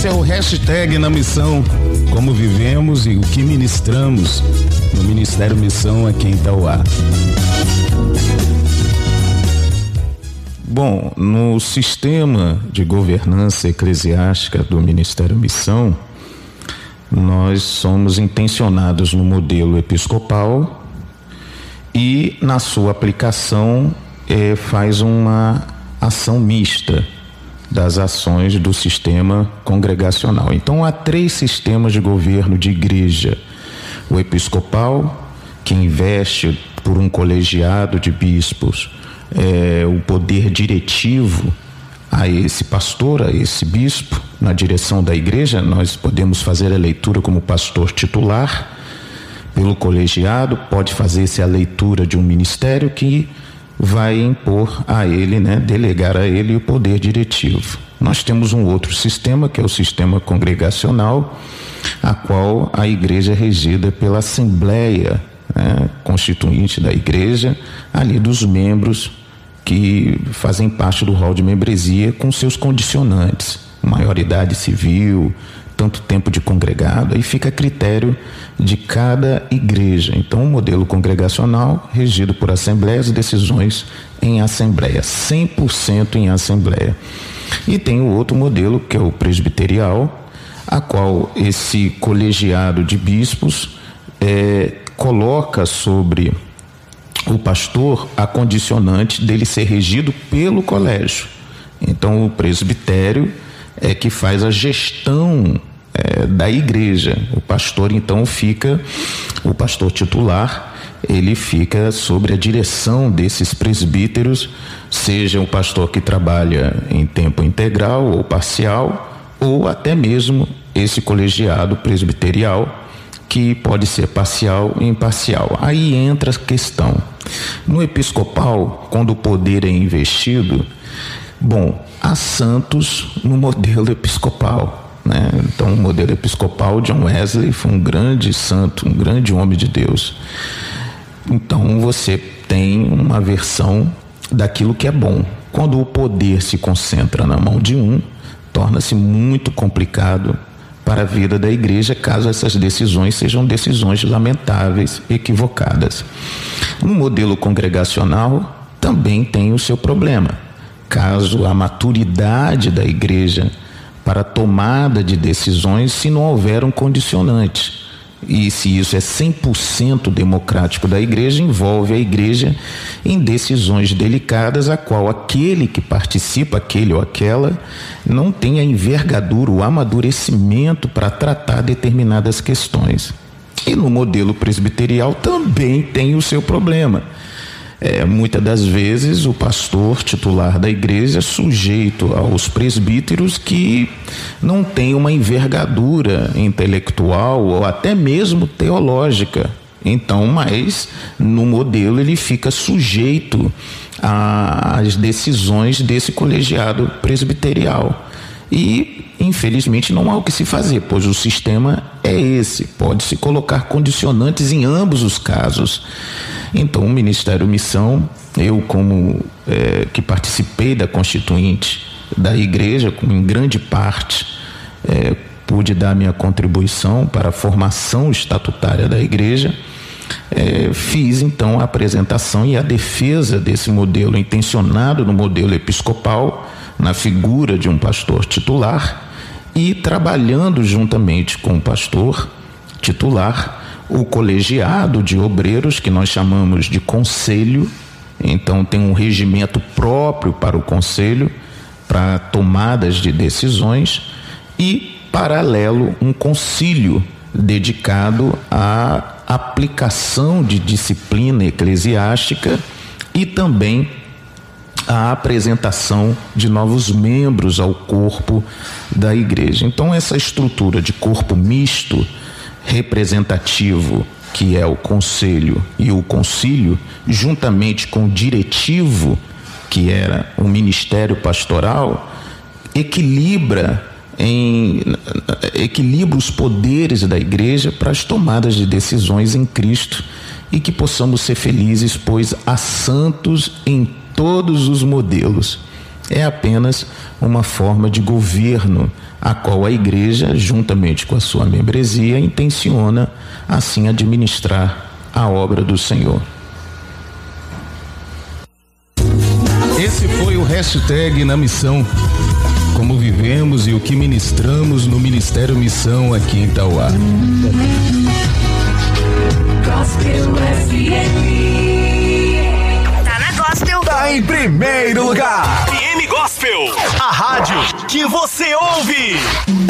Esse é o hashtag na missão. Como vivemos e o que ministramos no Ministério Missão aqui em Itauá. Bom, no sistema de governança eclesiástica do Ministério Missão, nós somos intencionados no modelo episcopal e na sua aplicação eh, faz uma ação mista das ações do sistema congregacional. Então há três sistemas de governo de igreja: o episcopal, que investe por um colegiado de bispos é, o poder diretivo a esse pastor, a esse bispo, na direção da igreja, nós podemos fazer a leitura como pastor titular, pelo colegiado, pode fazer-se a leitura de um ministério que vai impor a ele, né, delegar a ele o poder diretivo. Nós temos um outro sistema, que é o sistema congregacional, a qual a igreja é regida pela Assembleia né, Constituinte da igreja, ali dos membros que fazem parte do rol de membresia com seus condicionantes, maioridade civil, tanto tempo de congregado, aí fica a critério de cada igreja. Então, o um modelo congregacional regido por assembleias e decisões em assembleia, 100% em assembleia. E tem o outro modelo, que é o presbiterial, a qual esse colegiado de bispos é, coloca sobre o pastor a condicionante dele ser regido pelo colégio. Então, o presbitério é que faz a gestão é, da igreja. O pastor, então, fica, o pastor titular, ele fica sobre a direção desses presbíteros, seja um pastor que trabalha em tempo integral ou parcial, ou até mesmo esse colegiado presbiterial que pode ser parcial e imparcial. Aí entra a questão. No episcopal, quando o poder é investido, bom, há santos no modelo episcopal. Né? Então, o modelo episcopal, John Wesley foi um grande santo, um grande homem de Deus. Então, você tem uma versão daquilo que é bom. Quando o poder se concentra na mão de um, torna-se muito complicado para a vida da igreja, caso essas decisões sejam decisões lamentáveis, equivocadas. No modelo congregacional, também tem o seu problema. Caso a maturidade da igreja para tomada de decisões, se não houver um condicionante e se isso é 100% democrático da igreja, envolve a igreja em decisões delicadas, a qual aquele que participa, aquele ou aquela, não tem a envergadura, o amadurecimento para tratar determinadas questões. E no modelo presbiterial também tem o seu problema é, muitas das vezes o pastor titular da igreja é sujeito aos presbíteros que não tem uma envergadura intelectual ou até mesmo teológica. Então, mas no modelo ele fica sujeito às decisões desse colegiado presbiterial. E, infelizmente, não há o que se fazer, pois o sistema é esse. Pode-se colocar condicionantes em ambos os casos. Então, o Ministério Missão, eu, como é, que participei da Constituinte da Igreja, em grande parte, é, pude dar minha contribuição para a formação estatutária da Igreja. É, fiz então a apresentação e a defesa desse modelo intencionado no modelo episcopal na figura de um pastor titular e trabalhando juntamente com o pastor titular o colegiado de obreiros, que nós chamamos de conselho, então tem um regimento próprio para o conselho, para tomadas de decisões, e, paralelo, um concílio dedicado à aplicação de disciplina eclesiástica e também a apresentação de novos membros ao corpo da igreja. Então, essa estrutura de corpo misto, representativo, que é o conselho e o concílio, juntamente com o diretivo, que era o ministério pastoral, equilibra em equilibra os poderes da igreja para as tomadas de decisões em Cristo e que possamos ser felizes, pois há santos em todos os modelos. É apenas uma forma de governo a qual a igreja, juntamente com a sua membresia, intenciona assim administrar a obra do Senhor. Esse foi o hashtag na missão. Como vivemos e o que ministramos no Ministério Missão aqui em Tauá. Gospel FM. Tá na Gospel. Tá em primeiro lugar. Rádio que você ouve.